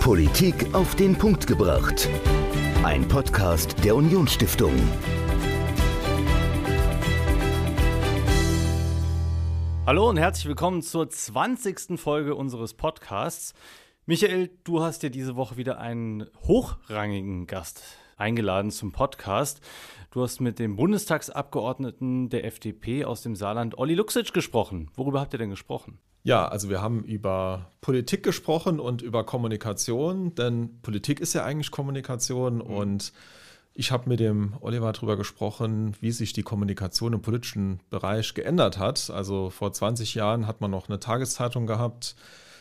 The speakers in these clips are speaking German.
Politik auf den Punkt gebracht. Ein Podcast der Unionsstiftung. Hallo und herzlich willkommen zur 20. Folge unseres Podcasts. Michael, du hast dir diese Woche wieder einen hochrangigen Gast eingeladen zum Podcast. Du hast mit dem Bundestagsabgeordneten der FDP aus dem Saarland, Olli Luxic, gesprochen. Worüber habt ihr denn gesprochen? Ja, also wir haben über Politik gesprochen und über Kommunikation, denn Politik ist ja eigentlich Kommunikation mhm. und ich habe mit dem Oliver darüber gesprochen, wie sich die Kommunikation im politischen Bereich geändert hat. Also vor 20 Jahren hat man noch eine Tageszeitung gehabt.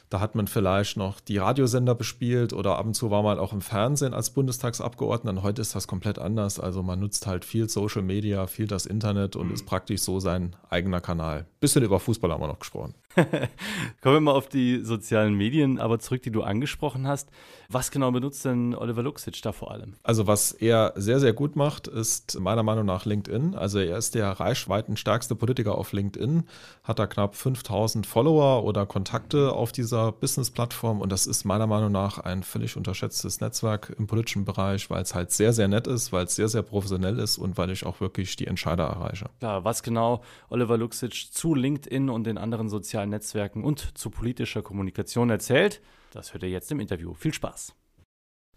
Da hat man vielleicht noch die Radiosender bespielt oder ab und zu war man auch im Fernsehen als Bundestagsabgeordneter. Und heute ist das komplett anders. Also man nutzt halt viel Social Media, viel das Internet und mhm. ist praktisch so sein eigener Kanal. Bisschen über Fußball haben wir noch gesprochen. Kommen wir mal auf die sozialen Medien, aber zurück, die du angesprochen hast. Was genau benutzt denn Oliver Luxic da vor allem? Also was er sehr, sehr gut macht, ist meiner Meinung nach LinkedIn. Also er ist der reichweitenstärkste Politiker auf LinkedIn, hat da knapp 5000 Follower oder Kontakte auf dieser Business-Plattform und das ist meiner Meinung nach ein völlig unterschätztes Netzwerk im politischen Bereich, weil es halt sehr, sehr nett ist, weil es sehr, sehr professionell ist und weil ich auch wirklich die Entscheider erreiche. Klar, was genau Oliver Luxic zu LinkedIn und den anderen sozialen sozialen Netzwerken und zu politischer Kommunikation erzählt. Das hört ihr jetzt im Interview. Viel Spaß.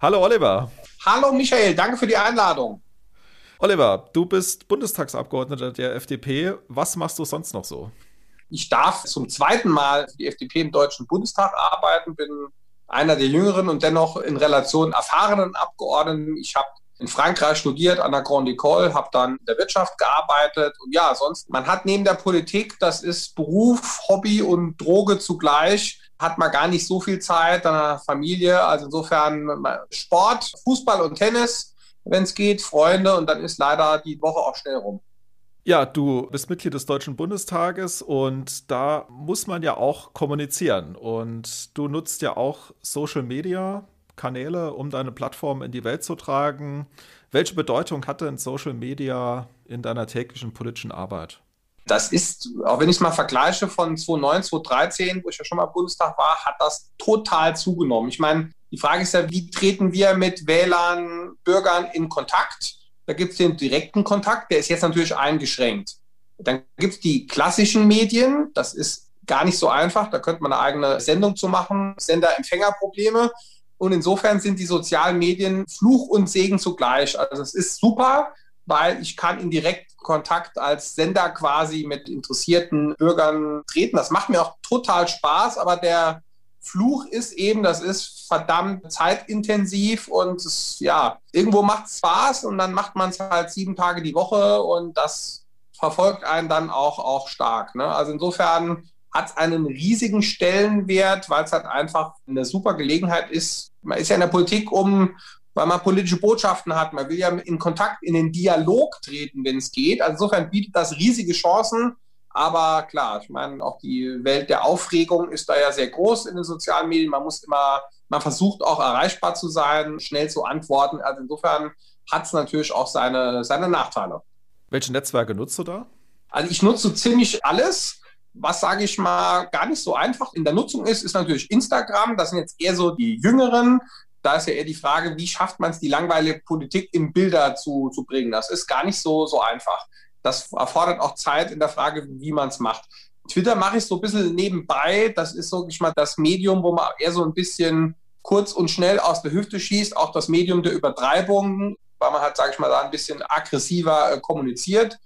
Hallo Oliver. Hallo Michael, danke für die Einladung. Oliver, du bist Bundestagsabgeordneter der FDP. Was machst du sonst noch so? Ich darf zum zweiten Mal für die FDP im Deutschen Bundestag arbeiten, bin einer der jüngeren und dennoch in Relation erfahrenen Abgeordneten. Ich habe in Frankreich studiert an der Grande École, habe dann in der Wirtschaft gearbeitet und ja, sonst, man hat neben der Politik, das ist Beruf, Hobby und Droge zugleich, hat man gar nicht so viel Zeit, dann Familie, also insofern Sport, Fußball und Tennis, wenn es geht, Freunde und dann ist leider die Woche auch schnell rum. Ja, du bist Mitglied des Deutschen Bundestages und da muss man ja auch kommunizieren. Und du nutzt ja auch Social Media, Kanäle, um deine Plattform in die Welt zu tragen. Welche Bedeutung hat denn Social Media in deiner täglichen politischen Arbeit? Das ist, auch wenn ich es mal vergleiche von 2009, 2013, wo ich ja schon mal Bundestag war, hat das total zugenommen. Ich meine, die Frage ist ja, wie treten wir mit Wählern, Bürgern in Kontakt? Da gibt es den direkten Kontakt, der ist jetzt natürlich eingeschränkt. Dann gibt es die klassischen Medien, das ist gar nicht so einfach, da könnte man eine eigene Sendung zu machen, Sender-Empfänger-Probleme. Und insofern sind die sozialen Medien Fluch und Segen zugleich. Also es ist super, weil ich kann in direkten Kontakt als Sender quasi mit interessierten Bürgern treten. Das macht mir auch total Spaß, aber der Fluch ist eben, das ist verdammt zeitintensiv und es, ja, irgendwo macht es Spaß und dann macht man es halt sieben Tage die Woche und das verfolgt einen dann auch, auch stark. Ne? Also insofern hat es einen riesigen Stellenwert, weil es halt einfach eine super Gelegenheit ist, man ist ja in der Politik, um, weil man politische Botschaften hat. Man will ja in Kontakt, in den Dialog treten, wenn es geht. Also insofern bietet das riesige Chancen. Aber klar, ich meine, auch die Welt der Aufregung ist da ja sehr groß in den sozialen Medien. Man muss immer, man versucht auch erreichbar zu sein, schnell zu antworten. Also insofern hat es natürlich auch seine, seine Nachteile. Welche Netzwerke nutzt du da? Also ich nutze ziemlich alles was, sage ich mal, gar nicht so einfach in der Nutzung ist, ist natürlich Instagram. Das sind jetzt eher so die Jüngeren. Da ist ja eher die Frage, wie schafft man es, die langweilige Politik in Bilder zu, zu bringen. Das ist gar nicht so, so einfach. Das erfordert auch Zeit in der Frage, wie man es macht. Twitter mache ich so ein bisschen nebenbei. Das ist so, ich mal, das Medium, wo man eher so ein bisschen kurz und schnell aus der Hüfte schießt. Auch das Medium der Übertreibung, weil man halt, sage ich mal, da ein bisschen aggressiver äh, kommuniziert.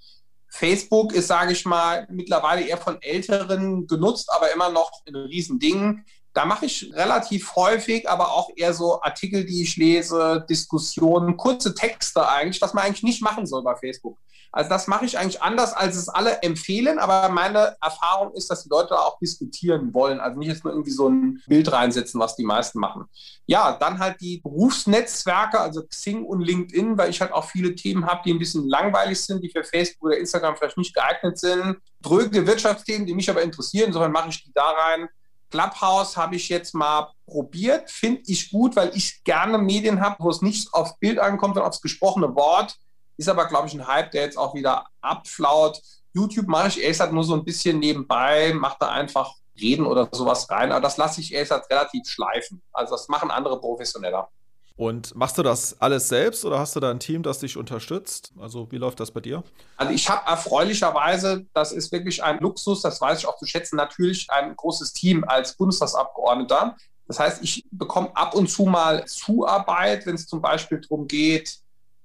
Facebook ist, sage ich mal, mittlerweile eher von Älteren genutzt, aber immer noch ein Riesending. Da mache ich relativ häufig, aber auch eher so Artikel, die ich lese, Diskussionen, kurze Texte eigentlich, was man eigentlich nicht machen soll bei Facebook. Also das mache ich eigentlich anders, als es alle empfehlen, aber meine Erfahrung ist, dass die Leute auch diskutieren wollen, also nicht jetzt nur irgendwie so ein Bild reinsetzen, was die meisten machen. Ja, dann halt die Berufsnetzwerke, also Xing und LinkedIn, weil ich halt auch viele Themen habe, die ein bisschen langweilig sind, die für Facebook oder Instagram vielleicht nicht geeignet sind. Dröge Wirtschaftsthemen, die mich aber interessieren, insofern mache ich die da rein. Clubhouse habe ich jetzt mal probiert, finde ich gut, weil ich gerne Medien habe, wo es nicht aufs Bild ankommt, sondern aufs gesprochene Wort. Ist aber, glaube ich, ein Hype, der jetzt auch wieder abflaut. YouTube mache ich gesagt nur so ein bisschen nebenbei, mache da einfach Reden oder sowas rein. Aber das lasse ich erst relativ schleifen. Also das machen andere professioneller. Und machst du das alles selbst oder hast du da ein Team, das dich unterstützt? Also wie läuft das bei dir? Also ich habe erfreulicherweise, das ist wirklich ein Luxus, das weiß ich auch zu schätzen, natürlich ein großes Team als Bundestagsabgeordneter. Das heißt, ich bekomme ab und zu mal Zuarbeit, wenn es zum Beispiel darum geht,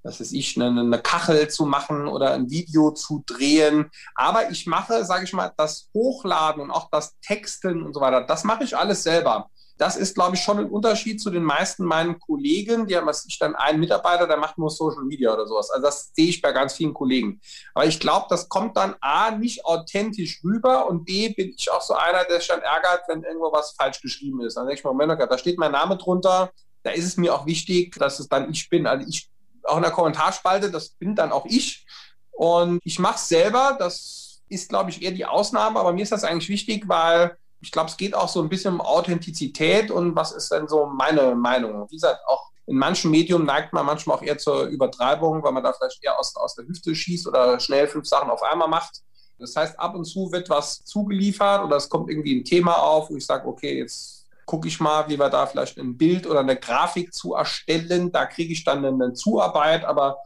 was weiß ich, eine, eine, Kachel zu machen oder ein Video zu drehen. Aber ich mache, sage ich mal, das Hochladen und auch das Texten und so weiter, das mache ich alles selber das ist, glaube ich, schon ein Unterschied zu den meisten meinen Kollegen. Die haben was ich dann einen Mitarbeiter, der macht nur Social Media oder sowas. Also das sehe ich bei ganz vielen Kollegen. Aber ich glaube, das kommt dann A, nicht authentisch rüber und B, bin ich auch so einer, der sich dann ärgert, wenn irgendwo was falsch geschrieben ist. Dann denke ich mir, Moment, da steht mein Name drunter. Da ist es mir auch wichtig, dass es dann ich bin. Also ich, auch in der Kommentarspalte, das bin dann auch ich. Und ich mache es selber. Das ist, glaube ich, eher die Ausnahme. Aber mir ist das eigentlich wichtig, weil ich glaube, es geht auch so ein bisschen um Authentizität und was ist denn so meine Meinung? Wie gesagt, auch in manchen Medien neigt man manchmal auch eher zur Übertreibung, weil man da vielleicht eher aus, aus der Hüfte schießt oder schnell fünf Sachen auf einmal macht. Das heißt, ab und zu wird was zugeliefert oder es kommt irgendwie ein Thema auf, wo ich sage, okay, jetzt gucke ich mal, wie wir da vielleicht ein Bild oder eine Grafik zu erstellen. Da kriege ich dann eine Zuarbeit, aber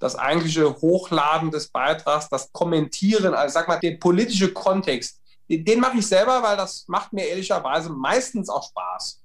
das eigentliche Hochladen des Beitrags, das Kommentieren, also sag mal, der politische Kontext, den, mache ich selber, weil das macht mir ehrlicherweise meistens auch Spaß.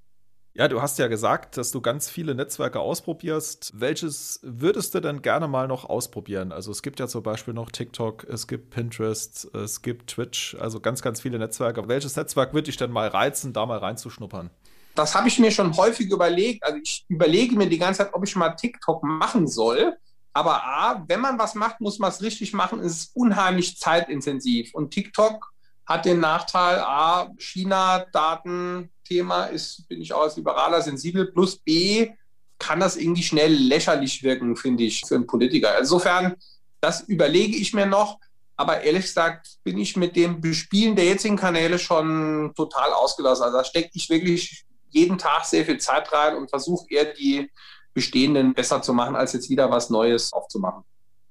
Ja, du hast ja gesagt, dass du ganz viele Netzwerke ausprobierst. Welches würdest du denn gerne mal noch ausprobieren? Also es gibt ja zum Beispiel noch TikTok, es gibt Pinterest, es gibt Twitch, also ganz, ganz viele Netzwerke. Welches Netzwerk würde dich denn mal reizen, da mal reinzuschnuppern? Das habe ich mir schon häufig überlegt. Also ich überlege mir die ganze Zeit, ob ich mal TikTok machen soll. Aber A, wenn man was macht, muss man es richtig machen. Es ist unheimlich zeitintensiv. Und TikTok hat den Nachteil, A, China-Datenthema ist, bin ich auch als Liberaler sensibel, plus B, kann das irgendwie schnell lächerlich wirken, finde ich, für einen Politiker. Insofern, das überlege ich mir noch. Aber ehrlich gesagt bin ich mit dem Bespielen der jetzigen Kanäle schon total ausgelassen. Also da stecke ich wirklich jeden Tag sehr viel Zeit rein und versuche eher die bestehenden besser zu machen, als jetzt wieder was Neues aufzumachen.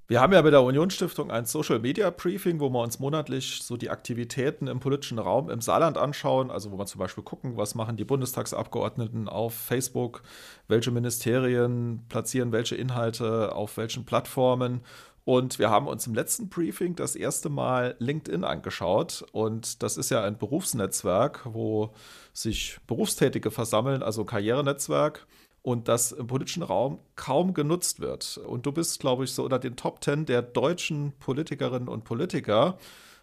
Wir haben ja bei der Unionsstiftung ein Social Media Briefing, wo wir uns monatlich so die Aktivitäten im politischen Raum im Saarland anschauen. Also wo wir zum Beispiel gucken, was machen die Bundestagsabgeordneten auf Facebook, welche Ministerien platzieren welche Inhalte auf welchen Plattformen. Und wir haben uns im letzten Briefing das erste Mal LinkedIn angeschaut. Und das ist ja ein Berufsnetzwerk, wo sich Berufstätige versammeln, also Karrierenetzwerk und das im politischen Raum kaum genutzt wird. Und du bist, glaube ich, so unter den Top Ten der deutschen Politikerinnen und Politiker.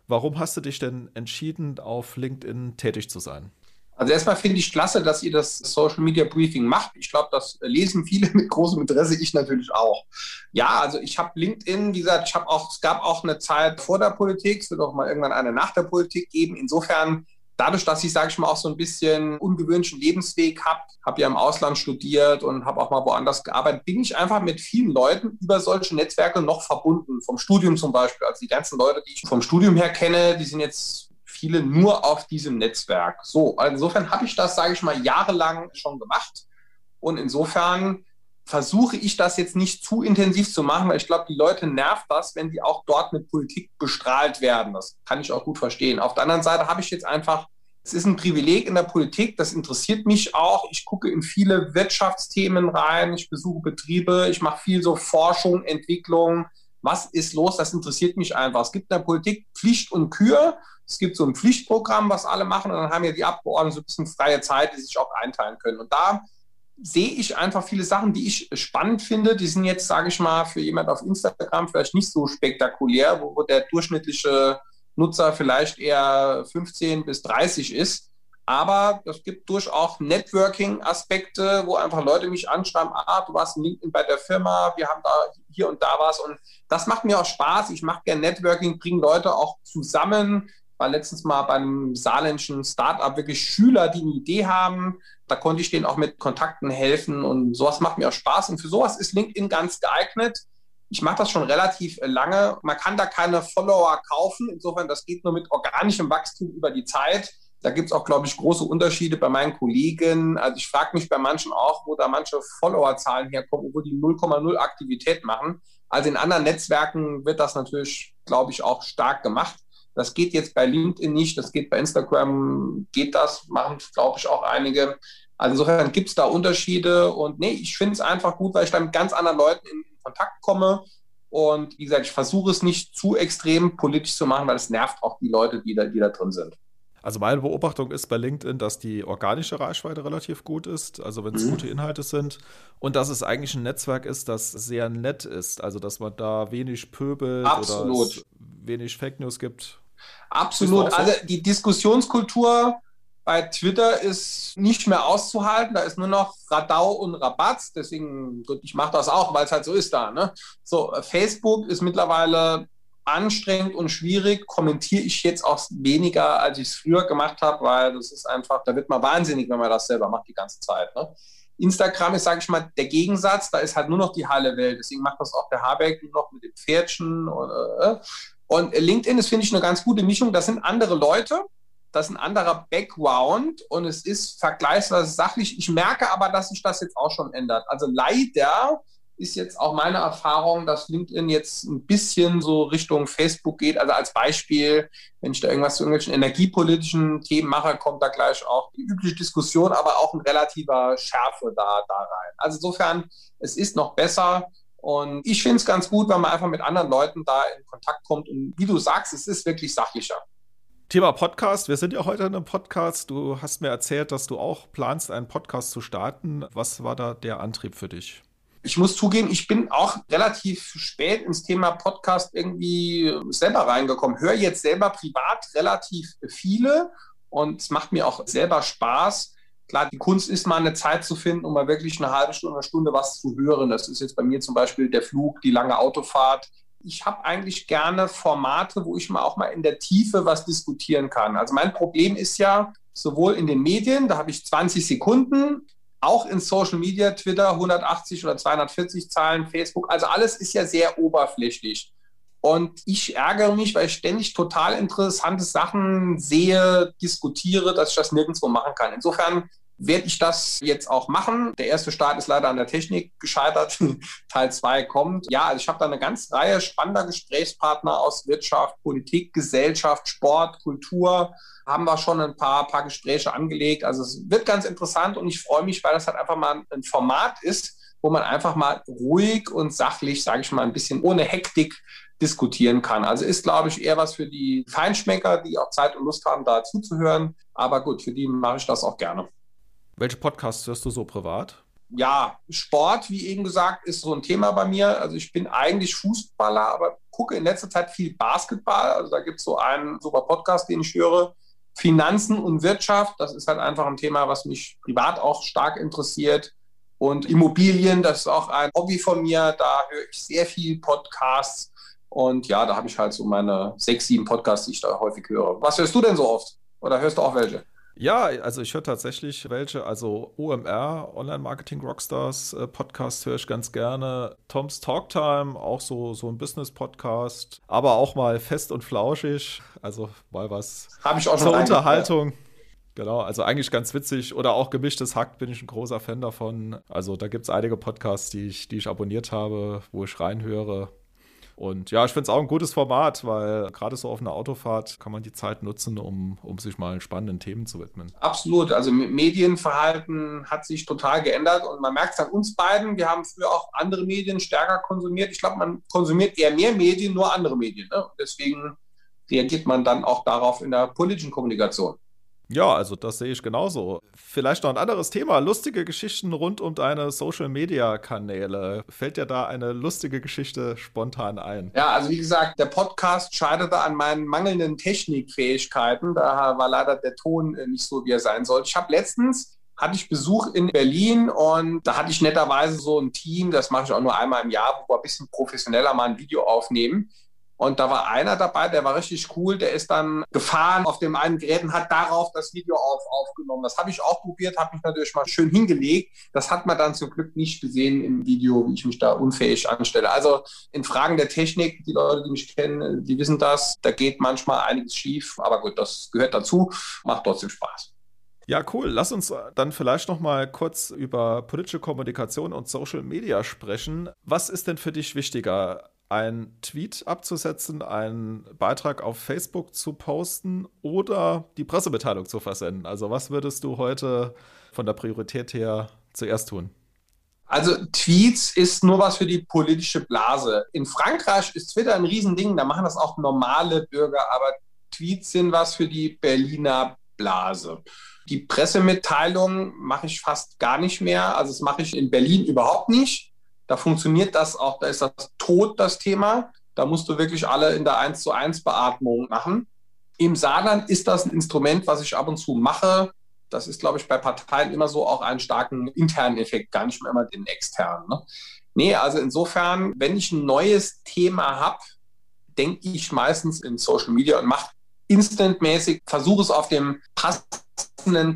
Warum hast du dich denn entschieden, auf LinkedIn tätig zu sein? Also erstmal finde ich klasse, dass ihr das Social Media Briefing macht. Ich glaube, das lesen viele mit großem Interesse, ich natürlich auch. Ja, also ich habe LinkedIn, wie gesagt, ich habe auch, es gab auch eine Zeit vor der Politik, es wird auch mal irgendwann eine nach der Politik geben. Insofern dadurch, dass ich, sage ich mal, auch so ein bisschen ungewöhnlichen Lebensweg habe, habe ja im Ausland studiert und habe auch mal woanders gearbeitet, bin ich einfach mit vielen Leuten über solche Netzwerke noch verbunden. Vom Studium zum Beispiel. Also die ganzen Leute, die ich vom Studium her kenne, die sind jetzt viele nur auf diesem Netzwerk. So, also insofern habe ich das, sage ich mal, jahrelang schon gemacht. Und insofern versuche ich das jetzt nicht zu intensiv zu machen, weil ich glaube, die Leute nervt das, wenn die auch dort mit Politik bestrahlt werden. Das kann ich auch gut verstehen. Auf der anderen Seite habe ich jetzt einfach, es ist ein Privileg in der Politik, das interessiert mich auch. Ich gucke in viele Wirtschaftsthemen rein, ich besuche Betriebe, ich mache viel so Forschung, Entwicklung. Was ist los? Das interessiert mich einfach. Es gibt in der Politik Pflicht und Kür. Es gibt so ein Pflichtprogramm, was alle machen, und dann haben ja die Abgeordneten so ein bisschen freie Zeit, die sich auch einteilen können. Und da sehe ich einfach viele Sachen, die ich spannend finde. Die sind jetzt, sage ich mal, für jemand auf Instagram vielleicht nicht so spektakulär, wo, der durchschnittliche Nutzer vielleicht eher 15 bis 30 ist. Aber es gibt durchaus Networking-Aspekte, wo einfach Leute mich anschreiben, ah, du warst in LinkedIn bei der Firma, wir haben da hier und da was. Und das macht mir auch Spaß. Ich mache gerne Networking, bringe Leute auch zusammen. War letztens mal beim saarländischen Startup wirklich Schüler, die eine Idee haben, da konnte ich denen auch mit Kontakten helfen und sowas macht mir auch Spaß. Und für sowas ist LinkedIn ganz geeignet. Ich mache das schon relativ äh, lange. Man kann da keine Follower kaufen. Insofern, das geht nur mit organischem Wachstum über die Zeit. Da gibt es auch, glaube ich, große Unterschiede bei meinen Kollegen. Also ich frage mich bei manchen auch, wo da manche Followerzahlen herkommen, wo die 0,0 Aktivität machen. Also in anderen Netzwerken wird das natürlich, glaube ich, auch stark gemacht. Das geht jetzt bei LinkedIn nicht, das geht bei Instagram, geht das, machen, glaube ich, auch einige. Also insofern gibt es da Unterschiede und nee, ich finde es einfach gut, weil ich da mit ganz anderen Leuten in Kontakt komme. Und wie gesagt, ich versuche es nicht zu extrem politisch zu machen, weil es nervt auch die Leute, die da, die da drin sind. Also meine Beobachtung ist bei LinkedIn, dass die organische Reichweite relativ gut ist, also wenn es mhm. gute Inhalte sind und dass es eigentlich ein Netzwerk ist, das sehr nett ist, also dass man da wenig pöbelt Absolut. oder wenig Fake News gibt. Absolut. So? Also die Diskussionskultur bei Twitter ist nicht mehr auszuhalten. Da ist nur noch Radau und Rabatz. Deswegen, gut, ich mache das auch, weil es halt so ist da. Ne? So, Facebook ist mittlerweile anstrengend und schwierig. Kommentiere ich jetzt auch weniger, als ich es früher gemacht habe, weil das ist einfach, da wird man wahnsinnig, wenn man das selber macht die ganze Zeit. Ne? Instagram ist, sage ich mal, der Gegensatz. Da ist halt nur noch die heile Welt. Deswegen macht das auch der Habeck nur noch mit dem Pferdchen. Oder, äh. Und LinkedIn ist, finde ich, eine ganz gute Mischung. Das sind andere Leute, das ist ein anderer Background und es ist vergleichsweise sachlich. Ich merke aber, dass sich das jetzt auch schon ändert. Also leider ist jetzt auch meine Erfahrung, dass LinkedIn jetzt ein bisschen so Richtung Facebook geht. Also als Beispiel, wenn ich da irgendwas zu irgendwelchen energiepolitischen Themen mache, kommt da gleich auch die übliche Diskussion, aber auch ein relativer Schärfe da, da rein. Also insofern, es ist noch besser. Und ich finde es ganz gut, wenn man einfach mit anderen Leuten da in Kontakt kommt. Und wie du sagst, es ist wirklich sachlicher. Thema Podcast. Wir sind ja heute in einem Podcast. Du hast mir erzählt, dass du auch planst, einen Podcast zu starten. Was war da der Antrieb für dich? Ich muss zugeben, ich bin auch relativ spät ins Thema Podcast irgendwie selber reingekommen. Höre jetzt selber privat relativ viele und es macht mir auch selber Spaß. Klar, die Kunst ist mal eine Zeit zu finden, um mal wirklich eine halbe Stunde, eine Stunde was zu hören. Das ist jetzt bei mir zum Beispiel der Flug, die lange Autofahrt, ich habe eigentlich gerne Formate, wo ich mal auch mal in der Tiefe was diskutieren kann. Also mein Problem ist ja sowohl in den Medien, da habe ich 20 Sekunden, auch in Social Media, Twitter 180 oder 240 Zahlen, Facebook, also alles ist ja sehr oberflächlich. Und ich ärgere mich, weil ich ständig total interessante Sachen sehe, diskutiere, dass ich das nirgendwo machen kann. Insofern werde ich das jetzt auch machen. Der erste Start ist leider an der Technik gescheitert. Teil 2 kommt. Ja, also ich habe da eine ganze Reihe spannender Gesprächspartner aus Wirtschaft, Politik, Gesellschaft, Sport, Kultur. Haben wir schon ein paar, paar Gespräche angelegt. Also es wird ganz interessant und ich freue mich, weil das halt einfach mal ein Format ist, wo man einfach mal ruhig und sachlich, sage ich mal, ein bisschen ohne Hektik diskutieren kann. Also ist, glaube ich, eher was für die Feinschmecker, die auch Zeit und Lust haben, da zuzuhören. Aber gut, für die mache ich das auch gerne. Welche Podcasts hörst du so privat? Ja, Sport, wie eben gesagt, ist so ein Thema bei mir. Also ich bin eigentlich Fußballer, aber gucke in letzter Zeit viel Basketball. Also da gibt es so einen super Podcast, den ich höre. Finanzen und Wirtschaft, das ist halt einfach ein Thema, was mich privat auch stark interessiert. Und Immobilien, das ist auch ein Hobby von mir. Da höre ich sehr viel Podcasts. Und ja, da habe ich halt so meine sechs, sieben Podcasts, die ich da häufig höre. Was hörst du denn so oft? Oder hörst du auch welche? Ja, also ich höre tatsächlich welche, also OMR, Online Marketing Rockstars äh, Podcast höre ich ganz gerne. Toms Talktime, auch so, so ein Business-Podcast, aber auch mal fest und flauschig, also mal was Hab ich auch zur Unterhaltung. Genau, also eigentlich ganz witzig. Oder auch gemischtes Hack bin ich ein großer Fan davon. Also da gibt es einige Podcasts, die ich, die ich abonniert habe, wo ich reinhöre. Und ja, ich finde es auch ein gutes Format, weil gerade so auf einer Autofahrt kann man die Zeit nutzen, um, um sich mal spannenden Themen zu widmen. Absolut. Also Medienverhalten hat sich total geändert und man merkt es an uns beiden. Wir haben früher auch andere Medien stärker konsumiert. Ich glaube, man konsumiert eher mehr Medien, nur andere Medien. Ne? Deswegen reagiert man dann auch darauf in der politischen Kommunikation. Ja, also das sehe ich genauso. Vielleicht noch ein anderes Thema. Lustige Geschichten rund um deine Social-Media-Kanäle. Fällt dir da eine lustige Geschichte spontan ein? Ja, also wie gesagt, der Podcast scheiterte an meinen mangelnden Technikfähigkeiten. Da war leider der Ton äh, nicht so, wie er sein sollte. Ich habe letztens hatte ich Besuch in Berlin und da hatte ich netterweise so ein Team, das mache ich auch nur einmal im Jahr, wo wir ein bisschen professioneller mal ein Video aufnehmen. Und da war einer dabei, der war richtig cool, der ist dann gefahren auf dem einen Gerät und hat darauf das Video auf, aufgenommen. Das habe ich auch probiert, habe mich natürlich mal schön hingelegt. Das hat man dann zum Glück nicht gesehen im Video, wie ich mich da unfähig anstelle. Also in Fragen der Technik, die Leute, die mich kennen, die wissen das, da geht manchmal einiges schief, aber gut, das gehört dazu, macht trotzdem Spaß. Ja, cool. Lass uns dann vielleicht noch mal kurz über politische Kommunikation und Social Media sprechen. Was ist denn für dich wichtiger? Einen Tweet abzusetzen, einen Beitrag auf Facebook zu posten oder die Pressemitteilung zu versenden? Also was würdest du heute von der Priorität her zuerst tun? Also Tweets ist nur was für die politische Blase. In Frankreich ist Twitter ein Riesending, da machen das auch normale Bürger, aber Tweets sind was für die Berliner Blase. Die Pressemitteilung mache ich fast gar nicht mehr. Also das mache ich in Berlin überhaupt nicht. Da funktioniert das auch, da ist das tot, das Thema. Da musst du wirklich alle in der 1 zu 1 Beatmung machen. Im Saarland ist das ein Instrument, was ich ab und zu mache. Das ist, glaube ich, bei Parteien immer so auch einen starken internen Effekt, gar nicht mehr immer den externen. Ne? Nee, also insofern, wenn ich ein neues Thema habe, denke ich meistens in Social Media und mache instantmäßig, versuche es auf dem passenden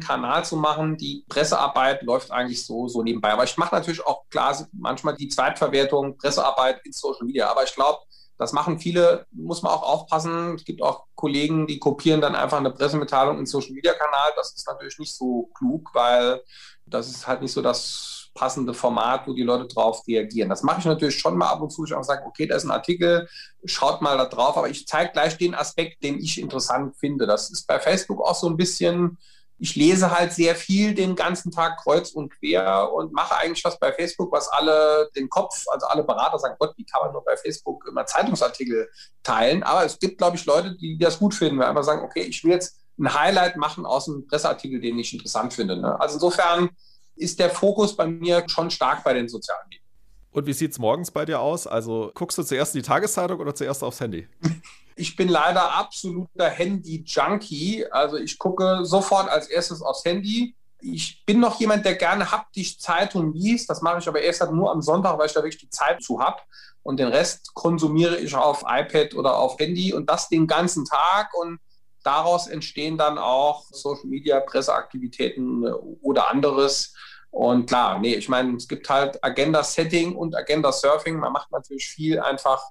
Kanal zu machen. Die Pressearbeit läuft eigentlich so, so nebenbei. Aber ich mache natürlich auch klar manchmal die Zweitverwertung, Pressearbeit in Social Media. Aber ich glaube, das machen viele, muss man auch aufpassen. Es gibt auch Kollegen, die kopieren dann einfach eine Pressemitteilung in Social Media Kanal. Das ist natürlich nicht so klug, weil das ist halt nicht so das passende Format, wo die Leute drauf reagieren. Das mache ich natürlich schon mal ab und zu. Ich auch sage, okay, da ist ein Artikel, schaut mal da drauf, aber ich zeige gleich den Aspekt, den ich interessant finde. Das ist bei Facebook auch so ein bisschen, ich lese halt sehr viel den ganzen Tag kreuz und quer und mache eigentlich was bei Facebook, was alle den Kopf, also alle Berater sagen, Gott, wie kann man nur bei Facebook immer Zeitungsartikel teilen? Aber es gibt, glaube ich, Leute, die das gut finden, weil einfach sagen, okay, ich will jetzt ein Highlight machen aus einem Presseartikel, den ich interessant finde. Ne? Also insofern ist der Fokus bei mir schon stark bei den sozialen Medien. Und wie sieht es morgens bei dir aus? Also guckst du zuerst in die Tageszeitung oder zuerst aufs Handy? Ich bin leider absoluter Handy-Junkie. Also ich gucke sofort als erstes aufs Handy. Ich bin noch jemand, der gerne haptisch Zeitung liest. Das mache ich aber erst halt nur am Sonntag, weil ich da wirklich die Zeit zu habe. Und den Rest konsumiere ich auf iPad oder auf Handy und das den ganzen Tag. Und daraus entstehen dann auch Social Media, Presseaktivitäten oder anderes. Und klar, nee, ich meine, es gibt halt Agenda-Setting und Agenda-Surfing. Man macht natürlich viel einfach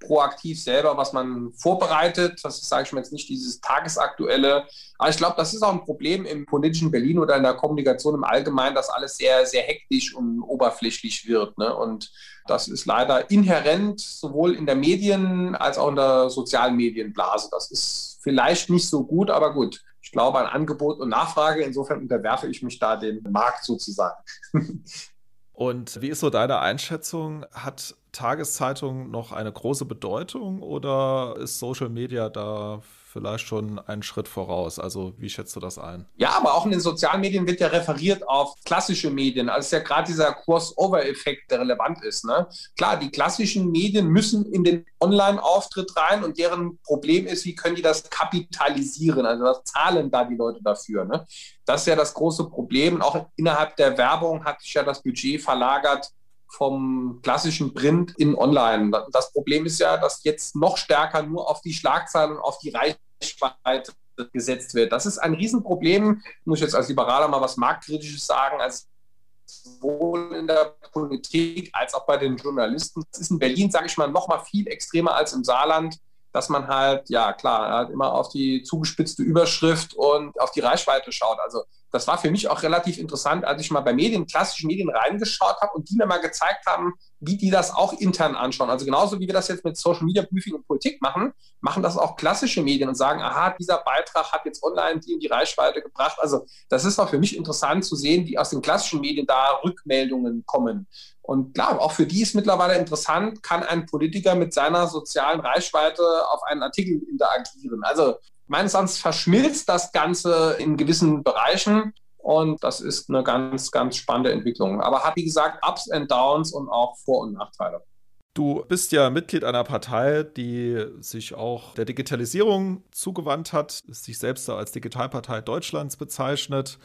proaktiv selber, was man vorbereitet. Das ist, sage ich mal jetzt nicht dieses tagesaktuelle. Aber ich glaube, das ist auch ein Problem im politischen Berlin oder in der Kommunikation im Allgemeinen, dass alles sehr, sehr hektisch und oberflächlich wird. Ne? Und das ist leider inhärent sowohl in der Medien- als auch in der sozialen Medienblase. Das ist vielleicht nicht so gut, aber gut ich glaube an Angebot und Nachfrage. Insofern unterwerfe ich mich da dem Markt sozusagen. Und wie ist so deine Einschätzung? Hat Tageszeitung noch eine große Bedeutung oder ist Social Media da vielleicht schon einen Schritt voraus. Also wie schätzt du das ein? Ja, aber auch in den sozialen Medien wird ja referiert auf klassische Medien. Also ist ja gerade dieser Crossover-Effekt, der relevant ist. Ne? Klar, die klassischen Medien müssen in den Online-Auftritt rein und deren Problem ist, wie können die das kapitalisieren? Also was zahlen da die Leute dafür? Ne? Das ist ja das große Problem. Auch innerhalb der Werbung hat sich ja das Budget verlagert vom klassischen Print in Online. Das Problem ist ja, dass jetzt noch stärker nur auf die Schlagzeilen und auf die Reichweite gesetzt wird. Das ist ein Riesenproblem, muss ich jetzt als Liberaler mal was Marktkritisches sagen, als sowohl in der Politik als auch bei den Journalisten. Das ist in Berlin, sage ich mal, noch mal viel extremer als im Saarland, dass man halt, ja klar, halt immer auf die zugespitzte Überschrift und auf die Reichweite schaut. Also das war für mich auch relativ interessant, als ich mal bei Medien, klassischen Medien reingeschaut habe und die mir mal gezeigt haben, wie die das auch intern anschauen. Also genauso wie wir das jetzt mit Social Media Briefing und Politik machen, machen das auch klassische Medien und sagen, aha, dieser Beitrag hat jetzt online die in die Reichweite gebracht. Also das ist auch für mich interessant zu sehen, wie aus den klassischen Medien da Rückmeldungen kommen. Und klar, auch für die ist mittlerweile interessant, kann ein Politiker mit seiner sozialen Reichweite auf einen Artikel interagieren. Also meines Erachtens verschmilzt das Ganze in gewissen Bereichen. Und das ist eine ganz, ganz spannende Entwicklung. Aber hat, wie gesagt, Ups and Downs und auch Vor- und Nachteile. Du bist ja Mitglied einer Partei, die sich auch der Digitalisierung zugewandt hat, sich selbst als Digitalpartei Deutschlands bezeichnet.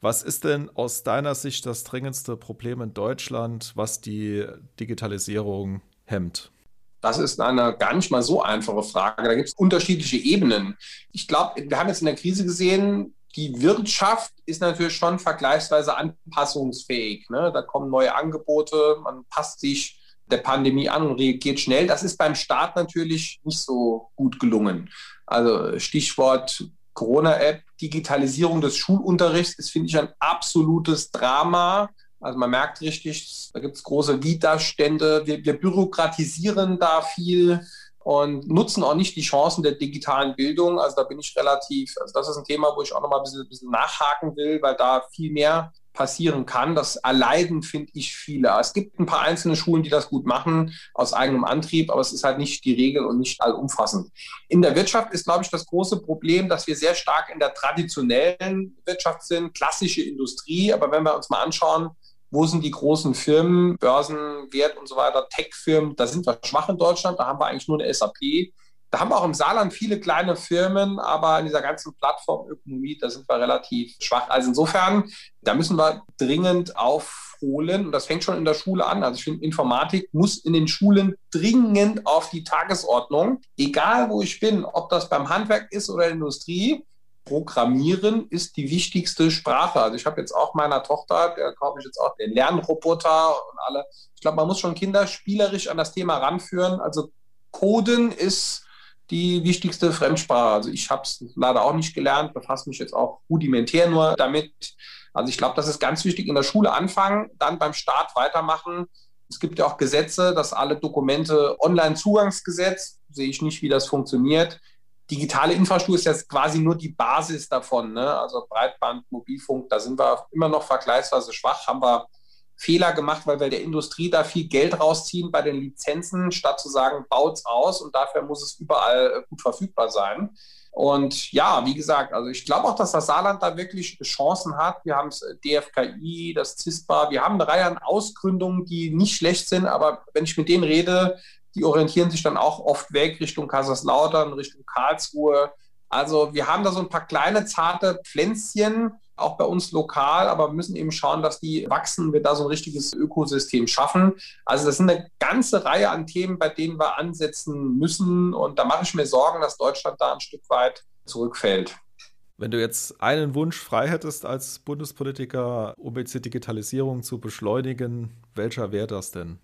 Was ist denn aus deiner Sicht das dringendste Problem in Deutschland, was die Digitalisierung hemmt? Das ist eine gar nicht mal so einfache Frage. Da gibt es unterschiedliche Ebenen. Ich glaube, wir haben jetzt in der Krise gesehen, die Wirtschaft ist natürlich schon vergleichsweise anpassungsfähig. Ne? Da kommen neue Angebote, man passt sich der Pandemie an und reagiert schnell. Das ist beim Staat natürlich nicht so gut gelungen. Also Stichwort Corona-App, Digitalisierung des Schulunterrichts ist, finde ich, ein absolutes Drama Also man merkt richtig, da gibt es große Widerstände. Wir, wir bürokratisieren da viel und nutzen auch nicht die Chancen der digitalen Bildung. Also da bin ich relativ, also das ist ein Thema, wo ich auch nochmal ein bisschen, ein bisschen nachhaken will, weil da viel mehr passieren kann. Das erleiden, finde ich, viele. Es gibt ein paar einzelne Schulen, die das gut machen, aus eigenem Antrieb, aber es ist halt nicht die Regel und nicht allumfassend. In der Wirtschaft ist, glaube ich, das große Problem, dass wir sehr stark in der traditionellen Wirtschaft sind, klassische Industrie. Aber wenn wir uns mal anschauen, wo sind die großen Firmen, Börsenwert und so weiter, Tech-Firmen, da sind wir schwach in Deutschland, da haben wir eigentlich nur eine SAP. Da haben wir auch im Saarland viele kleine Firmen, aber in dieser ganzen Plattformökonomie, da sind wir relativ schwach. Also insofern, da müssen wir dringend aufholen. Und das fängt schon in der Schule an. Also ich finde, Informatik muss in den Schulen dringend auf die Tagesordnung. Egal wo ich bin, ob das beim Handwerk ist oder Industrie, Programmieren ist die wichtigste Sprache. Also ich habe jetzt auch meiner Tochter, der kaufe ich jetzt auch den Lernroboter und alle. Ich glaube, man muss schon Kinder spielerisch an das Thema ranführen. Also Coden ist die wichtigste Fremdsprache. Also ich habe es leider auch nicht gelernt, befasse mich jetzt auch rudimentär nur damit. Also ich glaube, das ist ganz wichtig in der Schule anfangen, dann beim Start weitermachen. Es gibt ja auch Gesetze, dass alle Dokumente Online-Zugangsgesetz, sehe ich nicht, wie das funktioniert. Digitale Infrastruktur ist jetzt quasi nur die Basis davon. Ne? Also Breitband, Mobilfunk, da sind wir immer noch vergleichsweise schwach, haben wir Fehler gemacht, weil wir der Industrie da viel Geld rausziehen bei den Lizenzen, statt zu sagen, baut's aus und dafür muss es überall äh, gut verfügbar sein. Und ja, wie gesagt, also ich glaube auch, dass das Saarland da wirklich Chancen hat. Wir haben das äh, DFKI, das CISPA, wir haben eine Reihe an Ausgründungen, die nicht schlecht sind, aber wenn ich mit denen rede, die orientieren sich dann auch oft weg Richtung Kaiserslautern, Richtung Karlsruhe. Also wir haben da so ein paar kleine, zarte Pflänzchen, auch bei uns lokal, aber wir müssen eben schauen, dass die wachsen, wir da so ein richtiges Ökosystem schaffen. Also das sind eine ganze Reihe an Themen, bei denen wir ansetzen müssen. Und da mache ich mir Sorgen, dass Deutschland da ein Stück weit zurückfällt. Wenn du jetzt einen Wunsch frei hättest als Bundespolitiker, um jetzt die Digitalisierung zu beschleunigen, welcher wäre das denn?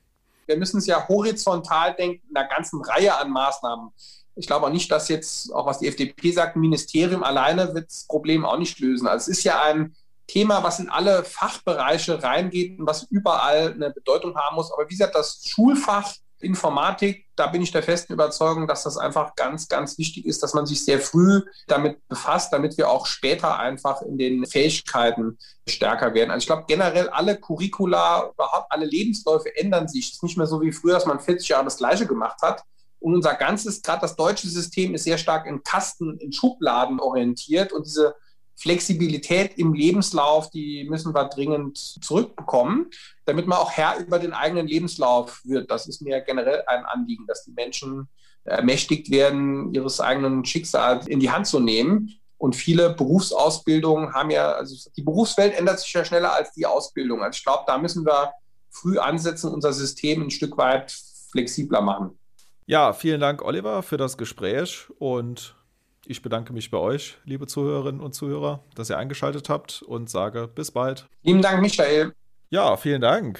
Wir müssen es ja horizontal denken, in einer ganzen Reihe an Maßnahmen. Ich glaube auch nicht, dass jetzt, auch was die FDP sagt, ein Ministerium alleine wird das Problem auch nicht lösen. Also es ist ja ein Thema, was in alle Fachbereiche reingeht und was überall eine Bedeutung haben muss. Aber wie gesagt, das Schulfach Informatik, da bin ich der festen Überzeugung, dass das einfach ganz, ganz wichtig ist, dass man sich sehr früh damit befasst, damit wir auch später einfach in den Fähigkeiten stärker werden. Also ich glaube generell alle Curricula, überhaupt alle Lebensläufe ändern sich. Es ist nicht mehr so wie früher, dass man 40 Jahre das Gleiche gemacht hat. Und unser ganzes, gerade das deutsche System ist sehr stark in Kasten, in Schubladen orientiert. Und diese Flexibilität im Lebenslauf, die müssen wir dringend zurückbekommen, damit man auch Herr über den eigenen Lebenslauf wird. Das ist mir generell ein Anliegen, dass die Menschen ermächtigt werden, ihres eigenen Schicksals in die Hand zu nehmen. Und viele Berufsausbildungen haben ja, also die Berufswelt ändert sich ja schneller als die Ausbildung. Also ich glaube, da müssen wir früh ansetzen, unser System ein Stück weit flexibler machen. Ja, vielen Dank, Oliver, für das Gespräch und ich bedanke mich bei euch, liebe Zuhörerinnen und Zuhörer, dass ihr eingeschaltet habt und sage bis bald. Vielen Dank, Michael. Ja, vielen Dank.